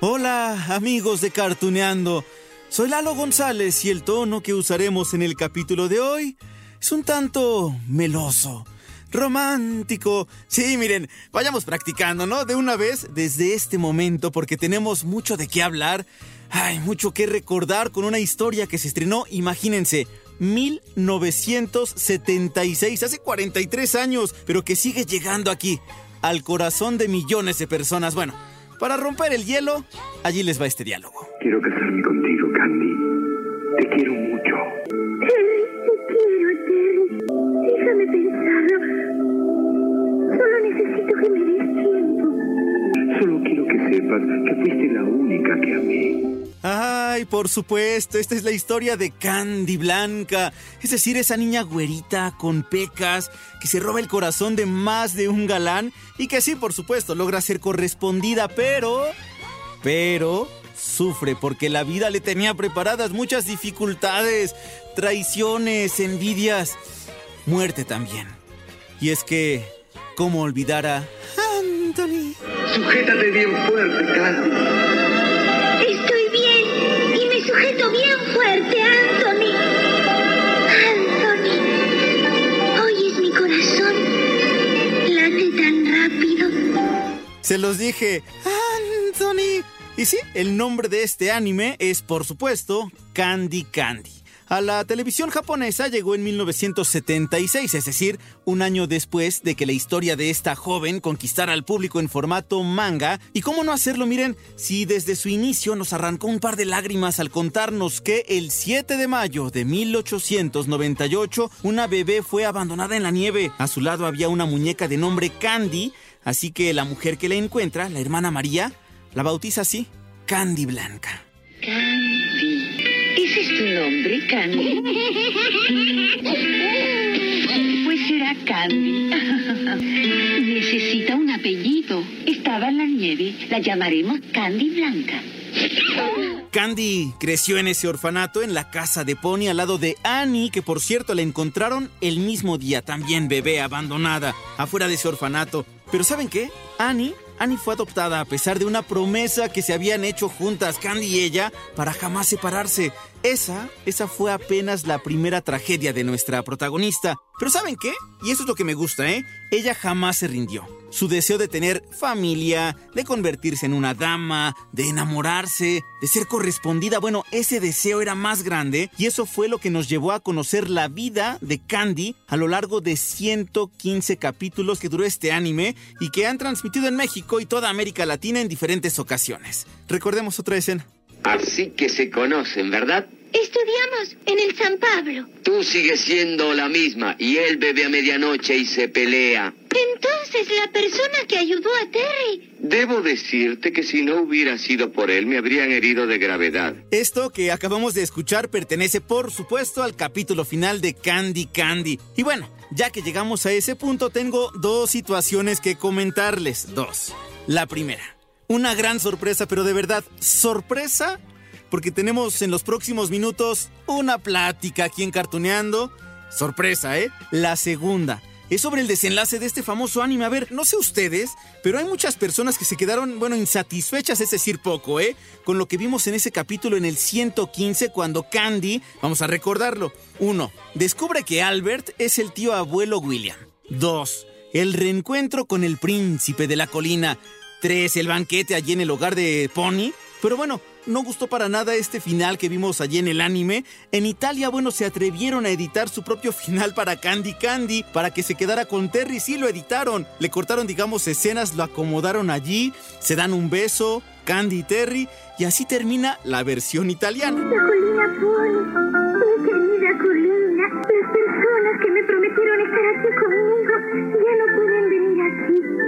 Hola, amigos de Cartuneando. Soy Lalo González y el tono que usaremos en el capítulo de hoy es un tanto meloso, romántico. Sí, miren, vayamos practicando, ¿no? De una vez desde este momento porque tenemos mucho de qué hablar. Hay mucho que recordar con una historia que se estrenó, imagínense, 1976, hace 43 años, pero que sigue llegando aquí, al corazón de millones de personas. Bueno, para romper el hielo, allí les va este diálogo. Quiero casarme contigo, Candy. Te quiero mucho. Terry, te quiero, Terry. Déjame pensarlo. Solo necesito que me des tiempo. Solo quiero que sepas que fuiste la única que amé. Ay, por supuesto, esta es la historia de Candy Blanca, es decir, esa niña güerita con pecas que se roba el corazón de más de un galán y que sí, por supuesto, logra ser correspondida, pero... pero sufre porque la vida le tenía preparadas muchas dificultades, traiciones, envidias, muerte también. Y es que, ¿cómo olvidar a Anthony? Sujétate bien fuerte, Candy. Sujeto bien fuerte, Anthony. Anthony, oyes mi corazón. Late tan rápido. Se los dije, Anthony. Y sí, el nombre de este anime es, por supuesto, Candy Candy. A la televisión japonesa llegó en 1976, es decir, un año después de que la historia de esta joven conquistara al público en formato manga. Y cómo no hacerlo, miren, si desde su inicio nos arrancó un par de lágrimas al contarnos que el 7 de mayo de 1898 una bebé fue abandonada en la nieve. A su lado había una muñeca de nombre Candy, así que la mujer que la encuentra, la hermana María, la bautiza así, Candy Blanca. Candy. ¿Ese es nombre, Candy? Pues será Candy. Necesita un apellido. Estaba en la nieve. La llamaremos Candy Blanca. Candy creció en ese orfanato en la casa de Pony al lado de Annie, que por cierto la encontraron el mismo día, también bebé abandonada, afuera de ese orfanato. Pero ¿saben qué? Annie Annie fue adoptada a pesar de una promesa que se habían hecho juntas Candy y ella para jamás separarse. Esa, esa fue apenas la primera tragedia de nuestra protagonista. Pero ¿saben qué? Y eso es lo que me gusta, ¿eh? Ella jamás se rindió. Su deseo de tener familia, de convertirse en una dama, de enamorarse, de ser correspondida, bueno, ese deseo era más grande y eso fue lo que nos llevó a conocer la vida de Candy a lo largo de 115 capítulos que duró este anime y que han transmitido en México y toda América Latina en diferentes ocasiones. Recordemos otra escena. Así que se conocen, ¿verdad? Estudiamos en el San Pablo. Tú sigues siendo la misma y él bebe a medianoche y se pelea. Entonces, la persona que ayudó a Terry. Debo decirte que si no hubiera sido por él me habrían herido de gravedad. Esto que acabamos de escuchar pertenece por supuesto al capítulo final de Candy Candy. Y bueno, ya que llegamos a ese punto tengo dos situaciones que comentarles. Dos. La primera. Una gran sorpresa, pero de verdad, sorpresa, porque tenemos en los próximos minutos una plática aquí en Cartuneando. Sorpresa, ¿eh? La segunda es sobre el desenlace de este famoso anime. A ver, no sé ustedes, pero hay muchas personas que se quedaron, bueno, insatisfechas, es decir, poco, ¿eh? Con lo que vimos en ese capítulo en el 115 cuando Candy, vamos a recordarlo. Uno, descubre que Albert es el tío abuelo William. Dos, el reencuentro con el príncipe de la colina. 3, el banquete allí en el hogar de Pony. Pero bueno, no gustó para nada este final que vimos allí en el anime. En Italia, bueno, se atrevieron a editar su propio final para Candy Candy, para que se quedara con Terry. Sí, lo editaron. Le cortaron, digamos, escenas, lo acomodaron allí, se dan un beso, Candy y Terry, y así termina la versión italiana. Mi querida Colina, las personas que me prometieron estar aquí conmigo ya no pueden venir aquí.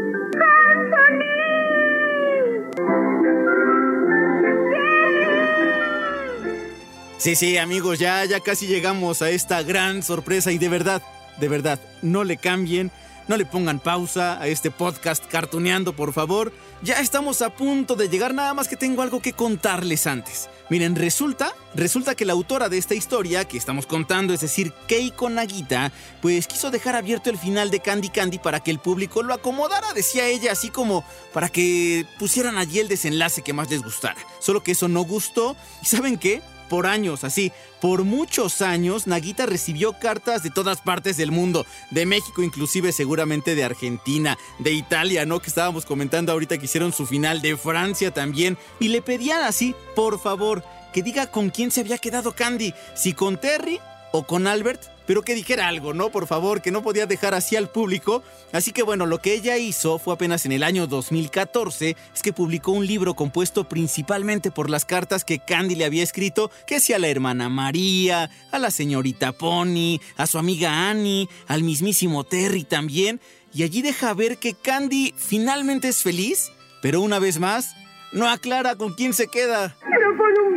Sí, sí, amigos, ya, ya casi llegamos a esta gran sorpresa y de verdad, de verdad, no le cambien, no le pongan pausa a este podcast cartuneando, por favor. Ya estamos a punto de llegar, nada más que tengo algo que contarles antes. Miren, resulta, resulta que la autora de esta historia que estamos contando, es decir, Keiko Nagita, pues quiso dejar abierto el final de Candy Candy para que el público lo acomodara, decía ella, así como para que pusieran allí el desenlace que más les gustara. Solo que eso no gustó. ¿Y saben qué? Por años, así, por muchos años, Nagita recibió cartas de todas partes del mundo, de México inclusive seguramente de Argentina, de Italia, ¿no? Que estábamos comentando ahorita que hicieron su final, de Francia también, y le pedían así, por favor, que diga con quién se había quedado Candy, si con Terry o con Albert pero que dijera algo, ¿no? Por favor, que no podía dejar así al público. Así que bueno, lo que ella hizo fue apenas en el año 2014, es que publicó un libro compuesto principalmente por las cartas que Candy le había escrito, que hacía a la hermana María, a la señorita Pony, a su amiga Annie, al mismísimo Terry también, y allí deja ver que Candy finalmente es feliz, pero una vez más, no aclara con quién se queda. Pero un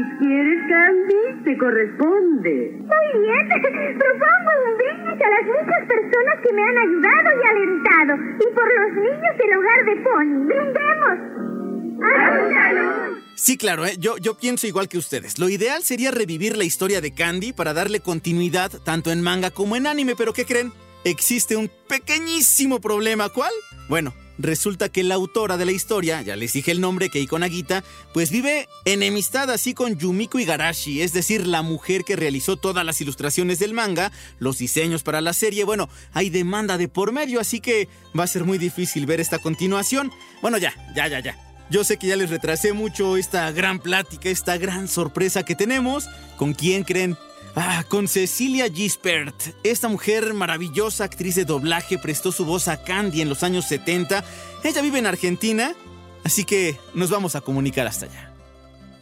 brindis, ¿quieres, Candy? Te corresponde. Muy bien. Propongo un brindis a las muchas personas que me han ayudado y alentado. Y por los niños del hogar de Pony. ¡Brindemos! ¡A Sí, claro, ¿eh? yo, yo pienso igual que ustedes. Lo ideal sería revivir la historia de Candy para darle continuidad tanto en manga como en anime, pero ¿qué creen? Existe un pequeñísimo problema. ¿Cuál? Bueno, resulta que la autora de la historia, ya les dije el nombre, Keiko Nagita, pues vive enemistad así con Yumiko Igarashi, es decir, la mujer que realizó todas las ilustraciones del manga, los diseños para la serie. Bueno, hay demanda de por medio, así que va a ser muy difícil ver esta continuación. Bueno, ya, ya, ya, ya. Yo sé que ya les retrasé mucho esta gran plática, esta gran sorpresa que tenemos. ¿Con quién creen? Ah, con Cecilia Gispert. Esta mujer maravillosa, actriz de doblaje, prestó su voz a Candy en los años 70. Ella vive en Argentina, así que nos vamos a comunicar hasta allá.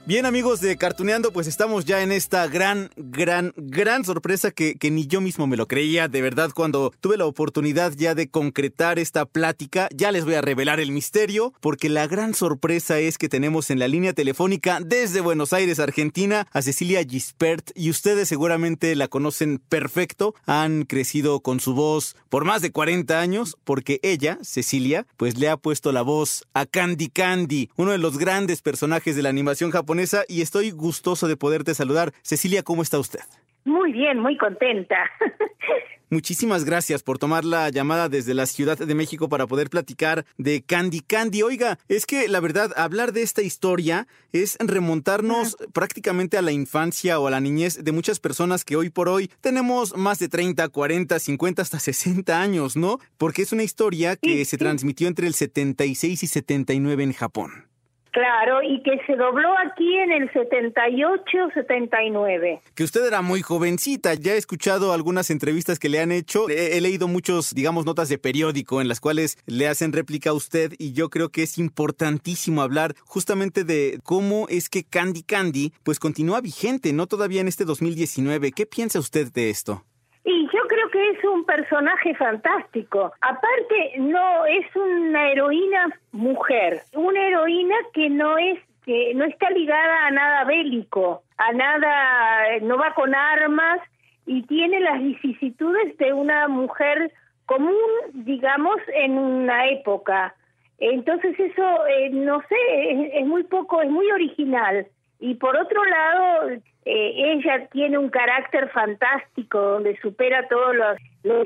Bien amigos de Cartuneando, pues estamos ya en esta gran, gran, gran sorpresa que, que, ni yo mismo me lo creía. De verdad, cuando tuve la oportunidad ya de concretar esta plática, ya les voy a revelar el misterio, porque la gran sorpresa es que tenemos en la línea telefónica desde Buenos Aires, Argentina, a Cecilia Gispert, y ustedes seguramente la conocen perfecto, han crecido con su voz por más de 40 años, porque ella, Cecilia, pues le ha puesto la voz a Candy Candy, uno de los grandes personajes de la animación japonesa y estoy gustoso de poderte saludar. Cecilia, ¿cómo está usted? Muy bien, muy contenta. Muchísimas gracias por tomar la llamada desde la Ciudad de México para poder platicar de Candy Candy. Oiga, es que la verdad, hablar de esta historia es remontarnos prácticamente a la infancia o a la niñez de muchas personas que hoy por hoy tenemos más de 30, 40, 50, hasta 60 años, ¿no? Porque es una historia que se transmitió entre el 76 y 79 en Japón. Claro, y que se dobló aquí en el 78, 79. Que usted era muy jovencita, ya he escuchado algunas entrevistas que le han hecho, he, he, leído muchos, digamos, notas de periódico en las cuales le hacen réplica a usted y yo creo que es importantísimo hablar justamente de cómo es que Candy Candy pues continúa vigente, ¿no? Todavía en este 2019. ¿Qué piensa usted de esto? Y yo creo que es un personaje fantástico. Aparte, no es una heroína mujer, una heroína que no es que no está ligada a nada bélico, a nada, no va con armas y tiene las vicisitudes de una mujer común, digamos, en una época. Entonces eso, eh, no sé, es, es muy poco, es muy original. Y por otro lado, eh, ella tiene un carácter fantástico donde supera todos los,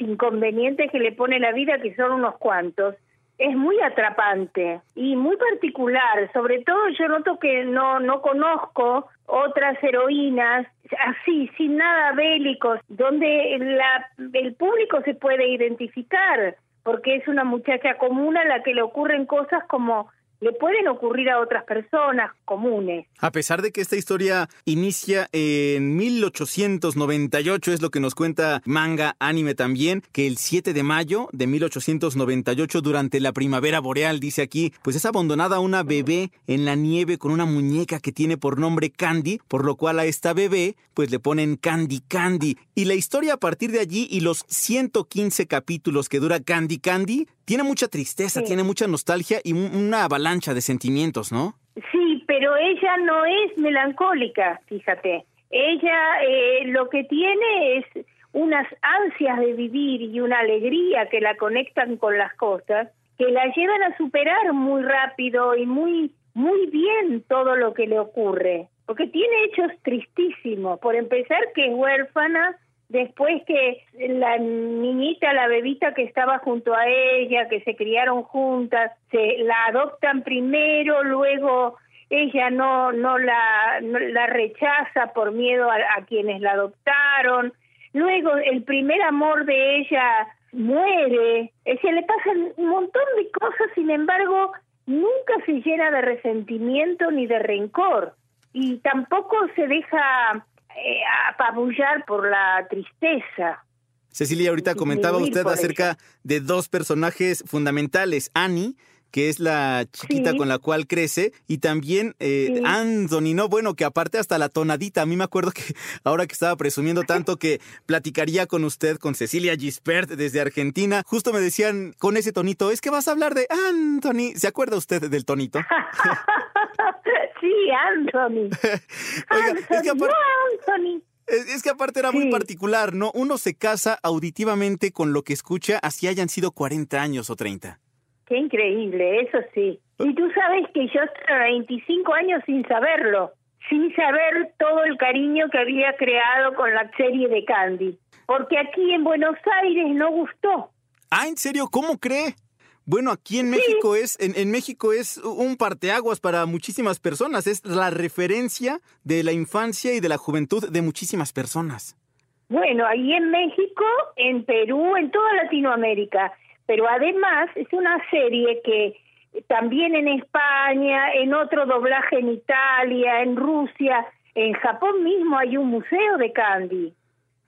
inconvenientes que le pone la vida, que son unos cuantos. Es muy atrapante y muy particular. Sobre todo yo noto que no, no conozco otras heroínas así, sin nada bélicos, donde la, el público se puede identificar porque es una muchacha común a la que le ocurren cosas como le pueden ocurrir a otras personas comunes. A pesar de que esta historia inicia en 1898, es lo que nos cuenta manga anime también, que el 7 de mayo de 1898, durante la primavera boreal, dice aquí, pues es abandonada una bebé en la nieve con una muñeca que tiene por nombre Candy, por lo cual a esta bebé pues le ponen Candy Candy. Y la historia a partir de allí y los 115 capítulos que dura Candy Candy, tiene mucha tristeza, tiene mucha nostalgia y una avalancha de sentimientos, ¿no? Sí, pero ella no es melancólica, fíjate. Ella eh, lo que tiene es unas ansias de vivir y una alegría que la conectan con las cosas, que la llevan a superar muy rápido y muy muy bien todo lo que le ocurre, porque tiene hechos tristísimos. Por empezar, que es huérfana, después que la niñita, la bebita que estaba junto a ella, que se criaron juntas, se la adoptan primero, luego ella no no la la rechaza por miedo a, quienes la adoptaron, luego el primer amor de ella muere, se le pasan un montón de cosas, sin embargo, nunca se llena de resentimiento ni de rencor. Y tampoco se deja eh, apabullar por la tristeza. Cecilia, ahorita comentaba usted acerca de dos personajes fundamentales, Annie, que es la chiquita con la cual crece, y también eh, Anthony, ¿no? Bueno, que aparte hasta la tonadita, a mí me acuerdo que ahora que estaba presumiendo tanto que platicaría con usted, con Cecilia Gispert desde Argentina, justo me decían con ese tonito, es que vas a hablar de Anthony, ¿se acuerda usted del tonito? sí, Anthony. es que aparte, Anthony. Es que aparte era muy particular, ¿no? Uno se casa auditivamente con lo que escucha, así hayan sido 40 años o 30. Qué increíble, eso sí. Y tú sabes que yo estoy 25 años sin saberlo, sin saber todo el cariño que había creado con la serie de Candy. Porque aquí en Buenos Aires no gustó. Ah, ¿en serio? ¿Cómo cree? Bueno, aquí en México es, en, en, México es un parteaguas para muchísimas personas. Es la referencia de la infancia y de la juventud de muchísimas personas. Bueno, ahí en México, en Perú, en toda Latinoamérica. Pero además es una serie que también en España, en otro doblaje en Italia, en Rusia, en Japón mismo hay un museo de Candy.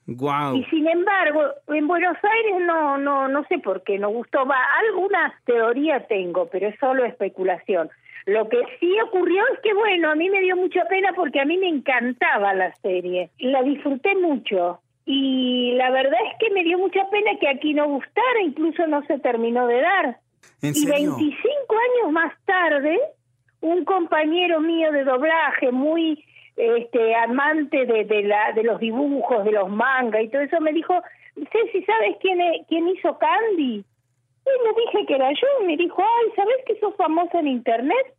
Y sin embargo, en Buenos Aires no, no, no sé por qué no gustó. Va, alguna teoría tengo, pero es solo especulación. Lo que sí ocurrió es que, bueno, a mí me dio mucha pena porque a mí me encantaba la serie. La disfruté mucho. Y la verdad es que me dio mucha pena que aquí no gustara, incluso no se terminó de dar. y 25 años más tarde, un compañero mío de doblaje, muy este amante de, de, la, de los dibujos, de los mangas y todo eso, me dijo, Ceci, ¿sabes quién, quién hizo Candy? Y le dije que era yo, y me dijo, ay, ¿sabes que sos famosa en Internet?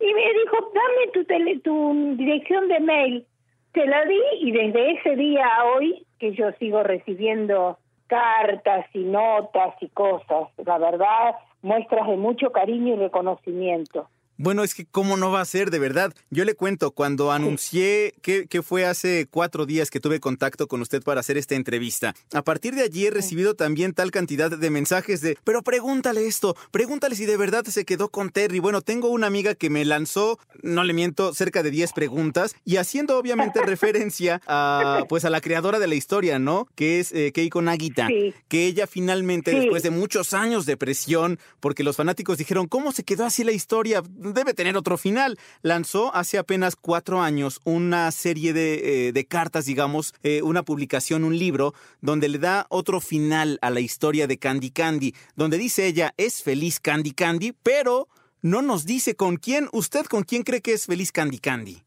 Y me dijo, dame tu, tele, tu dirección de mail. Te la di y desde ese día a hoy, que yo sigo recibiendo cartas y notas y cosas, la verdad, muestras de mucho cariño y reconocimiento. Bueno, es que cómo no va a ser, de verdad. Yo le cuento, cuando anuncié que, que, fue hace cuatro días que tuve contacto con usted para hacer esta entrevista, a partir de allí he recibido también tal cantidad de mensajes de, pero pregúntale esto, pregúntale si de verdad se quedó con Terry. Bueno, tengo una amiga que me lanzó, no le miento, cerca de 10 preguntas y haciendo obviamente referencia a, pues a la creadora de la historia, ¿no? Que es eh, Keiko Nagita, que ella finalmente, después de muchos años de presión, porque los fanáticos dijeron, ¿cómo se quedó así la historia? Debe tener otro final. Lanzó hace apenas cuatro años una serie de, eh, cartas, digamos, eh, una publicación, un libro, donde le da otro final a la historia de Candy Candy, donde dice ella, es feliz Candy Candy, pero no nos dice con quién. ¿Usted con quién cree que es feliz Candy Candy?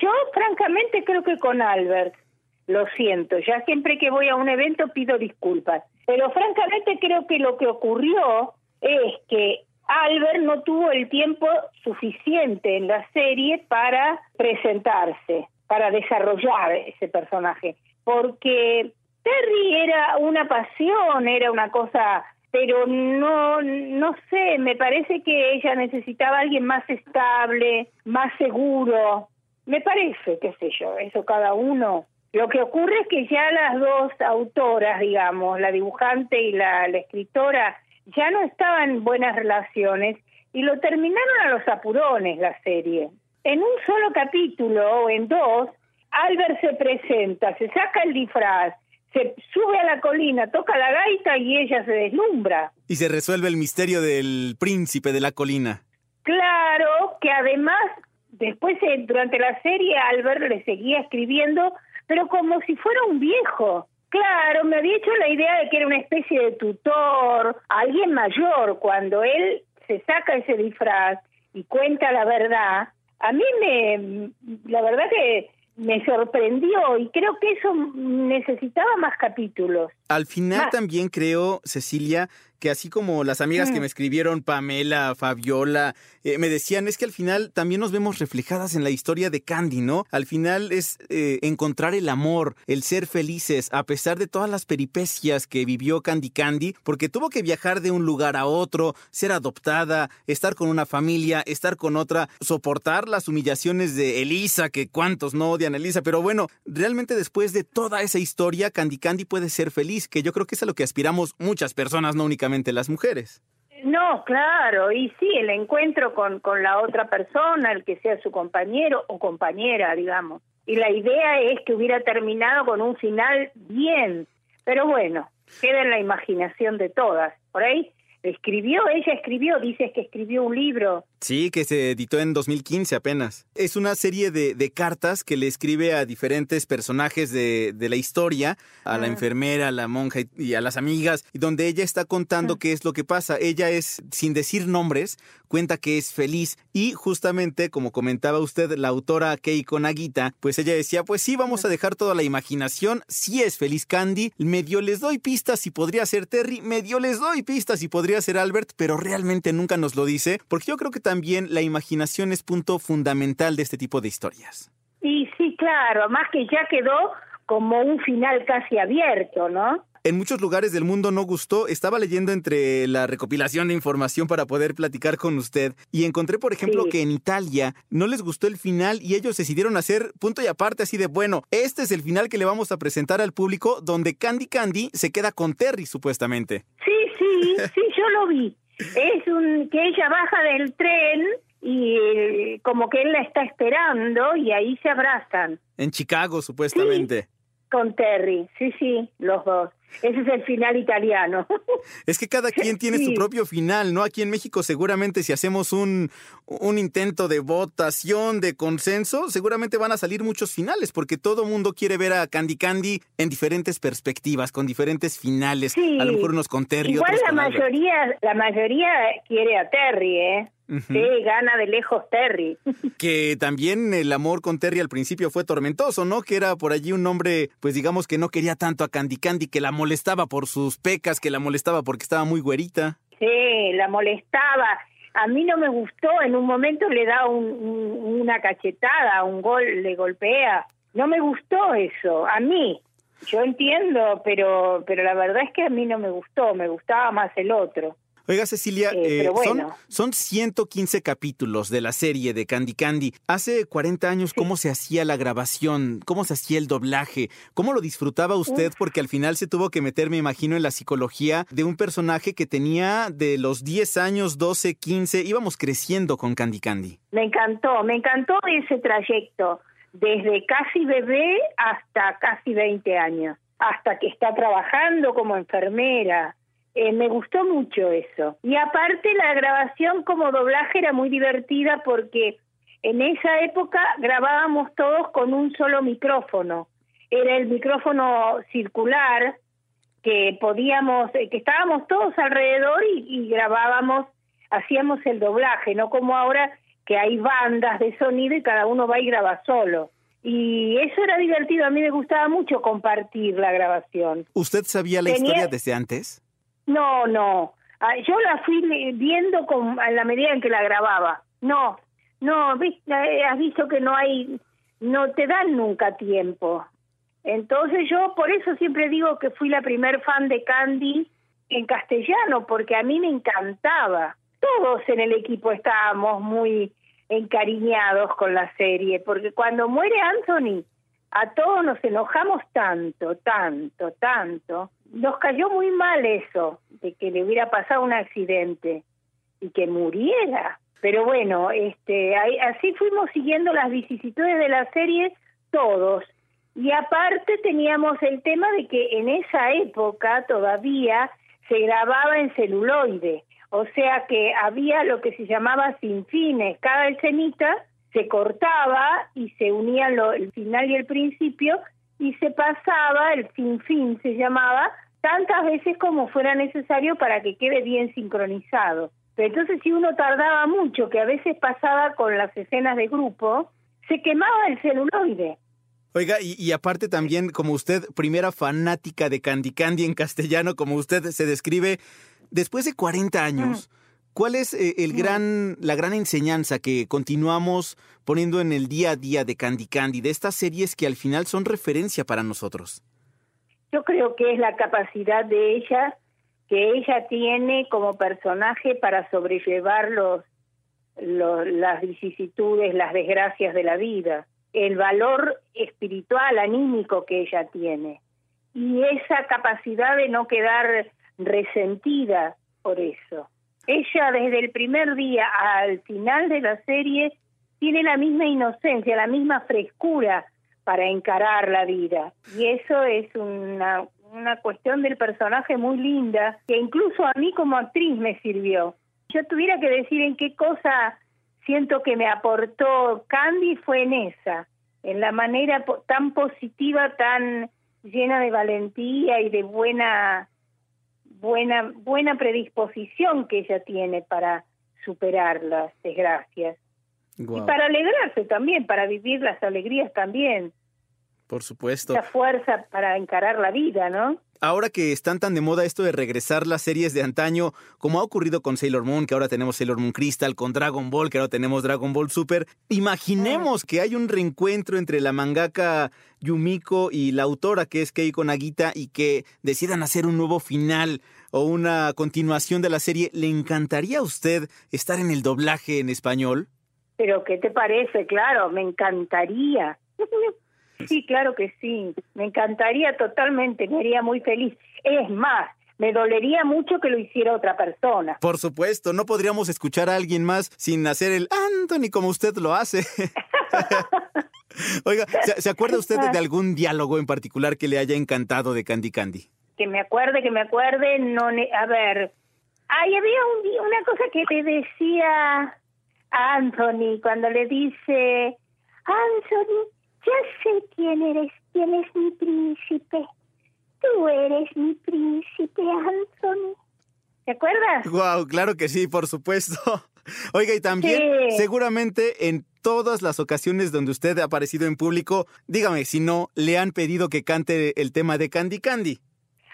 Yo, francamente, creo que con Albert. Lo siento, ya siempre que voy a un evento pido disculpas. Pero francamente creo que lo que ocurrió es que Albert no tuvo el tiempo suficiente en la serie para presentarse, para desarrollar ese personaje, porque Terry era una pasión, era una cosa, pero no, no sé, me parece que ella necesitaba alguien más estable, más seguro, me parece, qué sé yo, eso cada uno. Lo que ocurre es que ya las dos autoras, digamos, la dibujante y la escritora, ya no estaban en buenas relaciones y lo terminaron a los apurones la serie. En un solo capítulo o en dos, Albert se presenta, se saca el disfraz, se sube a la colina, toca la gaita y ella se deslumbra. Y se resuelve el misterio del príncipe de la colina. Claro que además, después eh, durante la serie Albert le seguía escribiendo, pero como si fuera un viejo. Claro, me había hecho la idea de que era una especie de tutor, alguien mayor, cuando él se saca ese disfraz y cuenta la verdad. A mí me, la verdad que me sorprendió y creo que eso necesitaba más capítulos. Al final Más. también creo, Cecilia, que así como las amigas que Mm. me escribieron, Pamela, Fabiola, eh, me decían, es que al final también nos vemos reflejadas en la historia de Candy, ¿no? Al final es eh, encontrar el amor, el ser felices, a pesar de todas las peripecias que vivió Candy Candy, porque tuvo que viajar de un lugar a otro, ser adoptada, estar con una familia, estar con otra, soportar las humillaciones de Elisa, que cuántos no odian a Elisa, pero bueno, realmente después de toda esa historia, Candy Candy puede ser feliz, que yo creo que es a lo que aspiramos muchas personas, no únicamente las mujeres. No, claro, y sí, el encuentro con, con la otra persona, el que sea su compañero o compañera, digamos. Y la idea es que hubiera terminado con un final bien, pero bueno, queda en la imaginación de todas. Por ahí escribió, ella escribió, dices que escribió un libro. Sí, que se editó en 2015 apenas. Es una serie de, de cartas que le escribe a diferentes personajes de, de la historia, a la Ah. enfermera, a la monja y, y a las amigas, y donde ella está contando qué es lo que pasa. Ella es, sin decir nombres, cuenta que es feliz y justamente, como comentaba usted, la autora Keiko Nagita, pues ella decía, pues sí, vamos a dejar toda la imaginación, sí es feliz Candy, medio les doy pistas si podría ser Terry, medio les doy pistas si podría ser Albert, pero realmente nunca nos lo dice, porque yo creo que también la imaginación es punto fundamental de este tipo de historias. Y sí, claro, más que ya quedó como un final casi abierto, ¿no? En muchos lugares del mundo no gustó. Estaba leyendo entre la recopilación de información para poder platicar con usted y encontré, por ejemplo, Sí. que en Italia no les gustó el final y ellos decidieron hacer punto y aparte así de, bueno, este es el final que le vamos a presentar al público donde Candy Candy se queda con Terry supuestamente. Sí, sí, sí, yo lo vi. Es un que ella baja del tren y eh, como que él la está esperando y ahí se abrazan En Chicago supuestamente. Con Terry. Sí, sí, los dos. Ese es el final italiano. Es que cada quien tiene su propio final, ¿no? Aquí en México seguramente si hacemos un, un intento de votación, de consenso, seguramente van a salir muchos finales, porque todo mundo quiere ver a Candy Candy en diferentes perspectivas, con diferentes finales. Sí. A lo mejor unos con Terry, Igual otros la mayoría, la mayoría quiere a Terry, ¿eh? Sí, gana de lejos Terry. Que también el amor con Terry al principio fue tormentoso, ¿no? Que era por allí un hombre, pues digamos que no quería tanto a Candy Candy, que la molestaba por sus pecas, que la molestaba porque estaba muy güerita. Sí, la molestaba. A mí no me gustó, en un momento le da un- un- una cachetada, un gol, le golpea. No me gustó eso, a mí. Yo entiendo, pero pero la verdad es que a mí no me gustó, me gustaba más el otro. Oiga, Cecilia, Eh, eh, son 115 capítulos de la serie de Candy Candy. Hace 40 años, ¿cómo se hacía la grabación? ¿Cómo se hacía el doblaje? ¿Cómo lo disfrutaba usted? Porque al final se tuvo que meter, me imagino, en la psicología de un personaje que tenía de los 10 años, 12, 15. Íbamos creciendo con Candy Candy. Me encantó, me encantó ese trayecto, desde casi bebé hasta casi 20 años, hasta que está trabajando como enfermera. Eh, me gustó mucho eso. Y aparte la grabación como doblaje era muy divertida porque en esa época grabábamos todos con un solo micrófono. Era el micrófono circular que podíamos, eh, que estábamos todos alrededor y, y grabábamos, hacíamos el doblaje, no como ahora que hay bandas de sonido y cada uno va y graba solo. Y eso era divertido, a mí me gustaba mucho compartir la grabación. ¿Usted sabía la Tenía- historia desde antes? No, no, Ah, yo la fui viendo con, a la medida en que la grababa. No, no, eh, has visto que no hay, no te dan nunca tiempo. Entonces yo por eso siempre digo que fui la primer fan de Candy en castellano, porque a mí me encantaba. Todos en el equipo estábamos muy encariñados con la serie, porque cuando muere Anthony, a todos nos enojamos tanto, tanto, tanto. Nos cayó muy mal eso, de que le hubiera pasado un accidente y que muriera. Pero bueno, este, así fuimos siguiendo las vicisitudes de la serie todos. Y aparte teníamos el tema de que en esa época todavía se grababa en celuloide, o sea que había lo que se llamaba sin fines, cada escenita se cortaba y se unían el final y el principio y se pasaba, el sin fin se llamaba, tantas veces como fuera necesario para que quede bien sincronizado. Pero entonces si uno tardaba mucho, que a veces pasaba con las escenas de grupo, se quemaba el celuloide. Oiga, y, aparte también, como usted, primera fanática de Candy Candy en castellano, como usted se describe, después de 40 años, ¿cuál es eh, el gran, la gran enseñanza que continuamos poniendo en el día a día de Candy Candy, de estas series que al final son referencia para nosotros? Yo creo que es la capacidad de ella, que ella tiene como personaje para sobrellevar los, las vicisitudes, las desgracias de la vida el valor espiritual, anímico que ella tiene y esa capacidad de no quedar resentida por eso. Ella desde el primer día al final de la serie tiene la misma inocencia, la misma frescura para encarar la vida. Y eso es una, una cuestión del personaje muy linda, que incluso a mí como actriz me sirvió. Yo tuviera que decir en qué cosa siento que me aportó Candy fue en esa, en la manera tan positiva, tan llena de valentía y de buena buena buena predisposición que ella tiene para superar las desgracias y para alegrarse también, para vivir las alegrías también. Por supuesto. La fuerza para encarar la vida, ¿no? Ahora que están tan de moda esto de regresar las series de antaño, como ha ocurrido con Sailor Moon, que ahora tenemos Sailor Moon Crystal, con Dragon Ball, que ahora tenemos Dragon Ball Super, imaginemos que hay un reencuentro entre la mangaka Yumiko y la autora que es Keiko Nagita y que decidan hacer un nuevo final o una continuación de la serie. ¿Le encantaría a usted estar en el doblaje en español? Pero, ¿qué te parece? Claro, me encantaría. Sí, claro que sí. Me encantaría totalmente, me haría muy feliz. Es más, me dolería mucho que lo hiciera otra persona. Por supuesto, no podríamos escuchar a alguien más sin hacer el Anthony como usted lo hace. Oiga, ¿se, acuerda usted de algún diálogo en particular que le haya encantado de Candy Candy? Que me acuerde, que me acuerde, no, a ver, ahí había un, una cosa que le decía Anthony cuando le dice, Anthony, ya sé quién eres, quién es mi príncipe. Tú eres mi príncipe, Anthony. ¿Te acuerdas? Wow, claro que sí, por supuesto. Oiga, y también seguramente en todas las ocasiones donde usted ha aparecido en público, dígame si no, le han pedido que cante el tema de Candy Candy.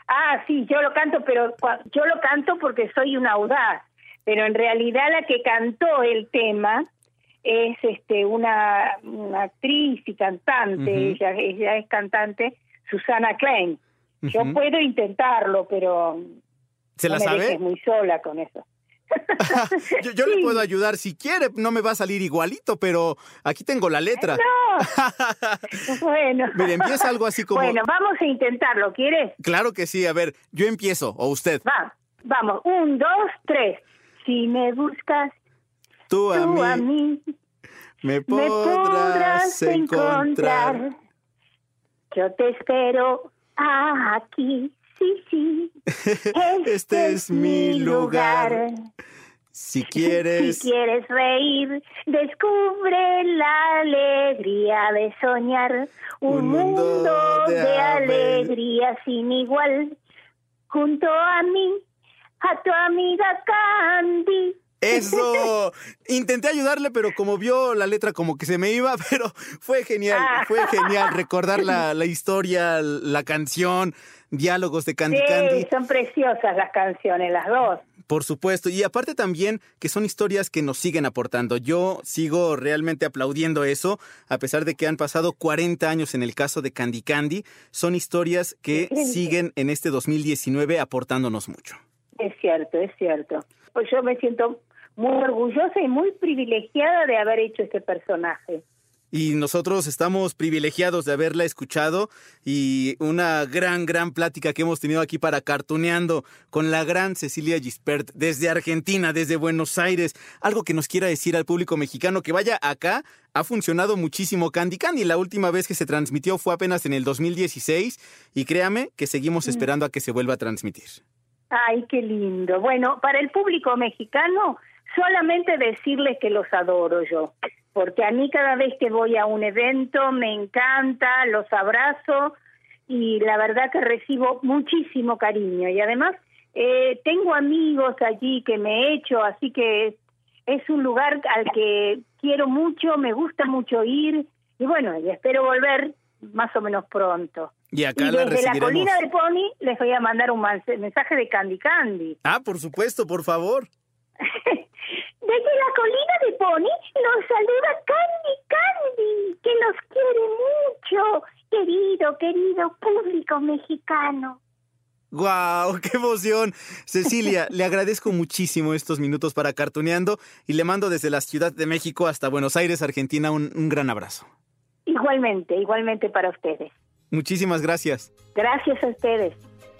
Ah, sí, yo lo canto, pero yo lo canto porque soy una audaz. Pero en realidad la que cantó el tema es este una, actriz y cantante, ella, ella es cantante, Susana Klein. Yo puedo intentarlo, pero ¿Se la sabe? muy sola con eso. yo, le puedo ayudar si quiere, no me va a salir igualito, pero aquí tengo la letra. No. bueno. Empieza algo así como. Bueno, vamos a intentarlo, ¿quieres? Claro que sí, a ver, yo empiezo, o usted. Va, vamos, un, dos, tres. Si me buscas, Tú a, mí, me podrás, encontrar. Yo te espero aquí, sí, sí. Este, este es mi lugar. Si quieres... Si quieres reír, descubre la alegría de soñar. Un, mundo, de, de alegría sin igual. Junto a mí, a tu amiga Candy. Eso. Intenté ayudarle, pero como vio la letra como que se me iba, pero fue genial, ah. fue genial recordar la, la historia, la canción, diálogos de Candy sí, Candy. son preciosas las canciones, las dos. Por supuesto, y aparte también que son historias que nos siguen aportando. Yo sigo realmente aplaudiendo eso, a pesar de que han pasado 40 años en el caso de Candy Candy, son historias que siguen en este 2019 aportándonos mucho. Es cierto, es cierto. Pues yo me siento muy orgullosa y muy privilegiada de haber hecho este personaje. Y nosotros estamos privilegiados de haberla escuchado y una gran, gran plática que hemos tenido aquí para Cartuneando con la gran Cecilia Gispert desde Argentina, desde Buenos Aires. Algo que nos quiera decir al público mexicano que vaya acá. Ha funcionado muchísimo Candy Candy. La última vez que se transmitió fue apenas en el 2016 y créame que seguimos esperando a que se vuelva a transmitir. Ay, qué lindo. Bueno, para el público mexicano, solamente decirles que los adoro yo porque a mí cada vez que voy a un evento me encanta, los abrazo y la verdad que recibo muchísimo cariño y además eh, tengo amigos allí que me he hecho, así que es, un lugar al que quiero mucho, me gusta mucho ir y bueno, y espero volver más o menos pronto. Y acá desde la, colina del Pony les voy a mandar un mensaje de Candy Candy. Ah, por supuesto, por favor. Desde la colina de Pony nos saluda Candy Candy, que nos quiere mucho, querido, querido público mexicano. ¡Guau! ¡Qué emoción! Cecilia, le agradezco muchísimo estos minutos para Cartuneando y le mando desde la Ciudad de México hasta Buenos Aires, Argentina, un, un gran abrazo. Igualmente, igualmente para ustedes. Muchísimas gracias. Gracias a ustedes.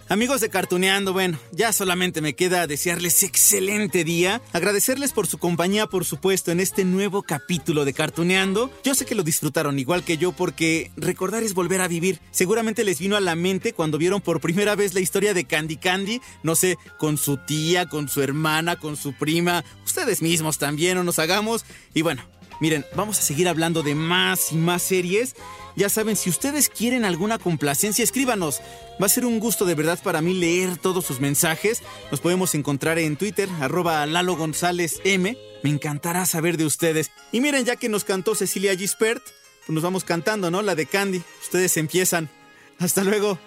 Amigos de Cartuneando, bueno, ya solamente me queda desearles excelente día, agradecerles por su compañía, por supuesto, en este nuevo capítulo de Cartuneando. Yo sé que lo disfrutaron igual que yo porque recordar es volver a vivir. Seguramente les vino a la mente cuando vieron por primera vez la historia de Candy Candy, no sé, con su tía, con su hermana, con su prima, ustedes mismos también, o nos hagamos. Y bueno, miren, vamos a seguir hablando de más y más series ya saben, si ustedes quieren alguna complacencia, escríbanos. Va a ser un gusto de verdad para mí leer todos sus mensajes. Nos podemos encontrar en Twitter, arroba Lalo González M. Me encantará saber de ustedes. Y miren, ya que nos cantó Cecilia Gispert, pues nos vamos cantando, ¿no? La de Candy. Ustedes empiezan. Hasta luego.